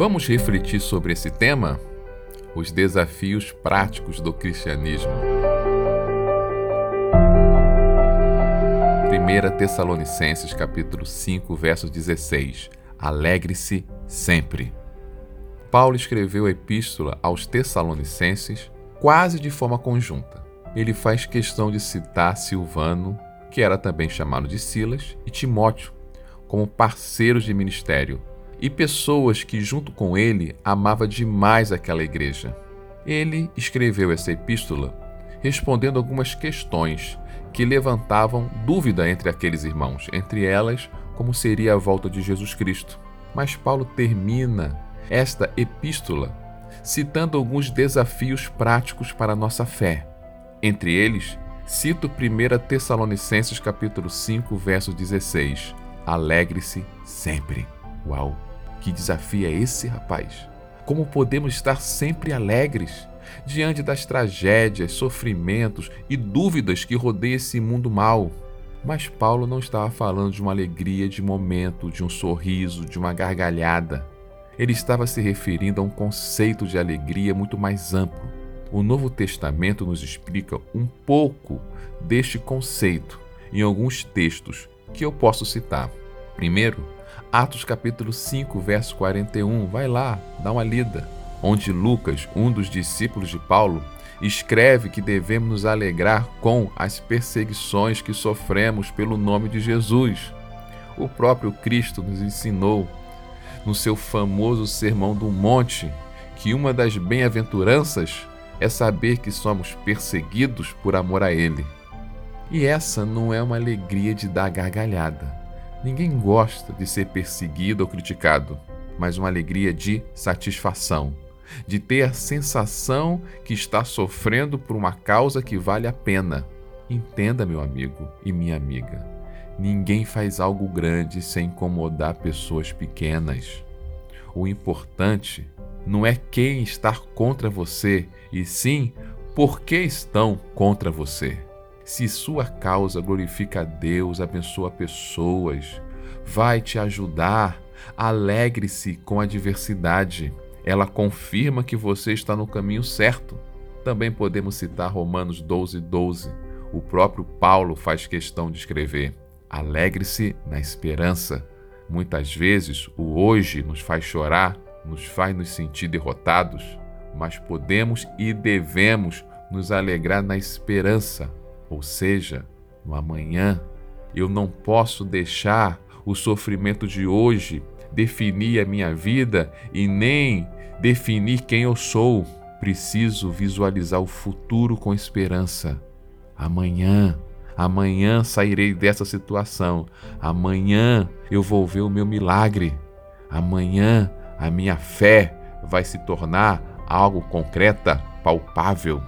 Vamos refletir sobre esse tema? Os desafios práticos do cristianismo. 1 Tessalonicenses capítulo 5, verso 16. Alegre-se sempre. Paulo escreveu a epístola aos Tessalonicenses quase de forma conjunta. Ele faz questão de citar Silvano, que era também chamado de Silas, e Timóteo, como parceiros de ministério, e pessoas que, junto com ele, amava demais aquela igreja. Ele escreveu essa epístola respondendo algumas questões que levantavam dúvida entre aqueles irmãos, entre elas, como seria a volta de Jesus Cristo. Mas Paulo termina esta epístola citando alguns desafios práticos para a nossa fé. Entre eles, cito 1 Tessalonicenses capítulo 5, verso 16. Alegre-se sempre. Uau, que desafio é esse, rapaz? Como podemos estar sempre alegres diante das tragédias, sofrimentos e dúvidas que rodeiam esse mundo mal? Mas Paulo não estava falando de uma alegria de momento, de um sorriso, de uma gargalhada. Ele estava se referindo a um conceito de alegria muito mais amplo. O Novo Testamento nos explica um pouco deste conceito em alguns textos que eu posso citar. Primeiro, Atos capítulo 5, verso 41. Vai lá, dá uma lida. Onde Lucas, um dos discípulos de Paulo, escreve que devemos nos alegrar com as perseguições que sofremos pelo nome de Jesus. O próprio Cristo nos ensinou no seu famoso Sermão do Monte que uma das bem-aventuranças é saber que somos perseguidos por amor a Ele. E essa não é uma alegria de dar gargalhada. Ninguém gosta de ser perseguido ou criticado, mas uma alegria de satisfação, de ter a sensação que está sofrendo por uma causa que vale a pena. Entenda, meu amigo e minha amiga. Ninguém faz algo grande sem incomodar pessoas pequenas. O importante não é quem está contra você, e sim por que estão contra você. Se sua causa glorifica a Deus, abençoa pessoas, vai te ajudar, alegre-se com a adversidade. Ela confirma que você está no caminho certo. Também podemos citar Romanos 12, 12. O próprio Paulo faz questão de escrever. Alegre-se na esperança. Muitas vezes o hoje nos faz chorar, nos faz nos sentir derrotados, mas podemos e devemos nos alegrar na esperança, ou seja, no amanhã. Eu não posso deixar o sofrimento de hoje definir a minha vida e nem definir quem eu sou. Preciso visualizar o futuro com esperança. Amanhã Amanhã sairei dessa situação. Amanhã eu vou ver o meu milagre. Amanhã a minha fé vai se tornar algo concreta, palpável.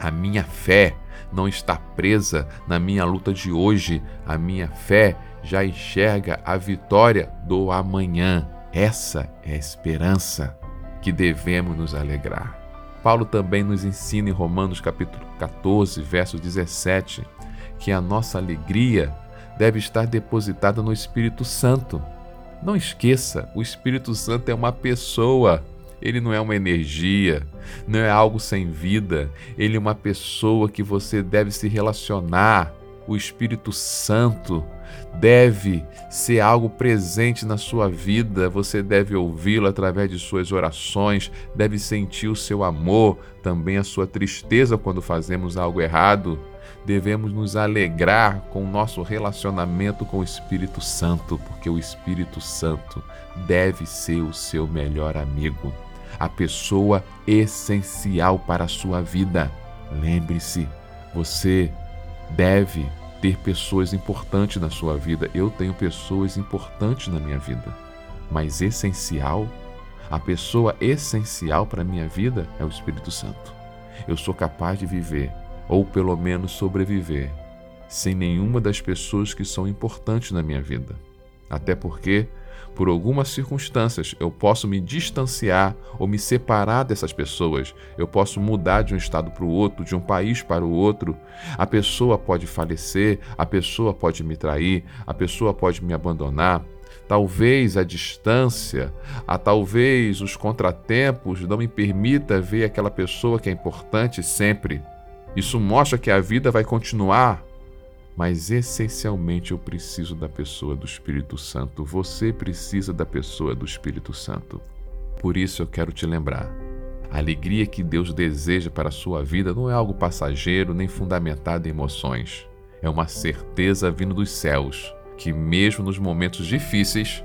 A minha fé não está presa na minha luta de hoje. A minha fé já enxerga a vitória do amanhã. Essa é a esperança que devemos nos alegrar. Paulo também nos ensina em Romanos capítulo 14, verso 17, que a nossa alegria deve estar depositada no Espírito Santo. Não esqueça, o Espírito Santo é uma pessoa, ele não é uma energia, não é algo sem vida, ele é uma pessoa que você deve se relacionar. O Espírito Santo deve ser algo presente na sua vida, você deve ouvi-lo através de suas orações, deve sentir o seu amor, também a sua tristeza quando fazemos algo errado. Devemos nos alegrar com o nosso relacionamento com o Espírito Santo, porque o Espírito Santo deve ser o seu melhor amigo, a pessoa essencial para a sua vida. Lembre-se, você deve ter pessoas importantes na sua vida. Eu tenho pessoas importantes na minha vida, mas essencial, a pessoa essencial para a minha vida é o Espírito Santo. Eu sou capaz de viver ou pelo menos sobreviver, sem nenhuma das pessoas que são importantes na minha vida. Até porque Por algumas circunstâncias, eu posso me distanciar ou me separar dessas pessoas. Eu posso mudar de um estado para o outro, de um país para o outro. A pessoa pode falecer, a pessoa pode me trair, a pessoa pode me abandonar. Talvez a distância, a talvez os contratempos não me permita ver aquela pessoa que é importante sempre. Isso mostra que a vida vai continuar, mas essencialmente eu preciso da pessoa do Espírito Santo. Você precisa da pessoa do Espírito Santo. Por isso eu quero te lembrar. A alegria que Deus deseja para a sua vida não é algo passageiro nem fundamentado em emoções. É uma certeza vindo dos céus que, mesmo nos momentos difíceis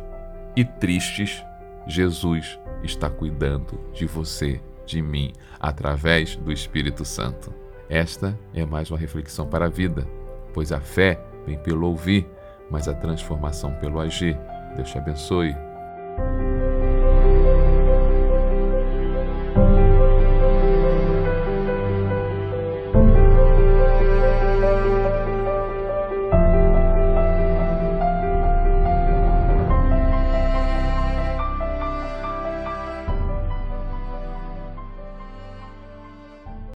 e tristes, Jesus está cuidando de você, de mim, através do Espírito Santo. Esta é mais uma reflexão para a vida, pois a fé vem pelo ouvir, mas a transformação pelo agir. Deus te abençoe.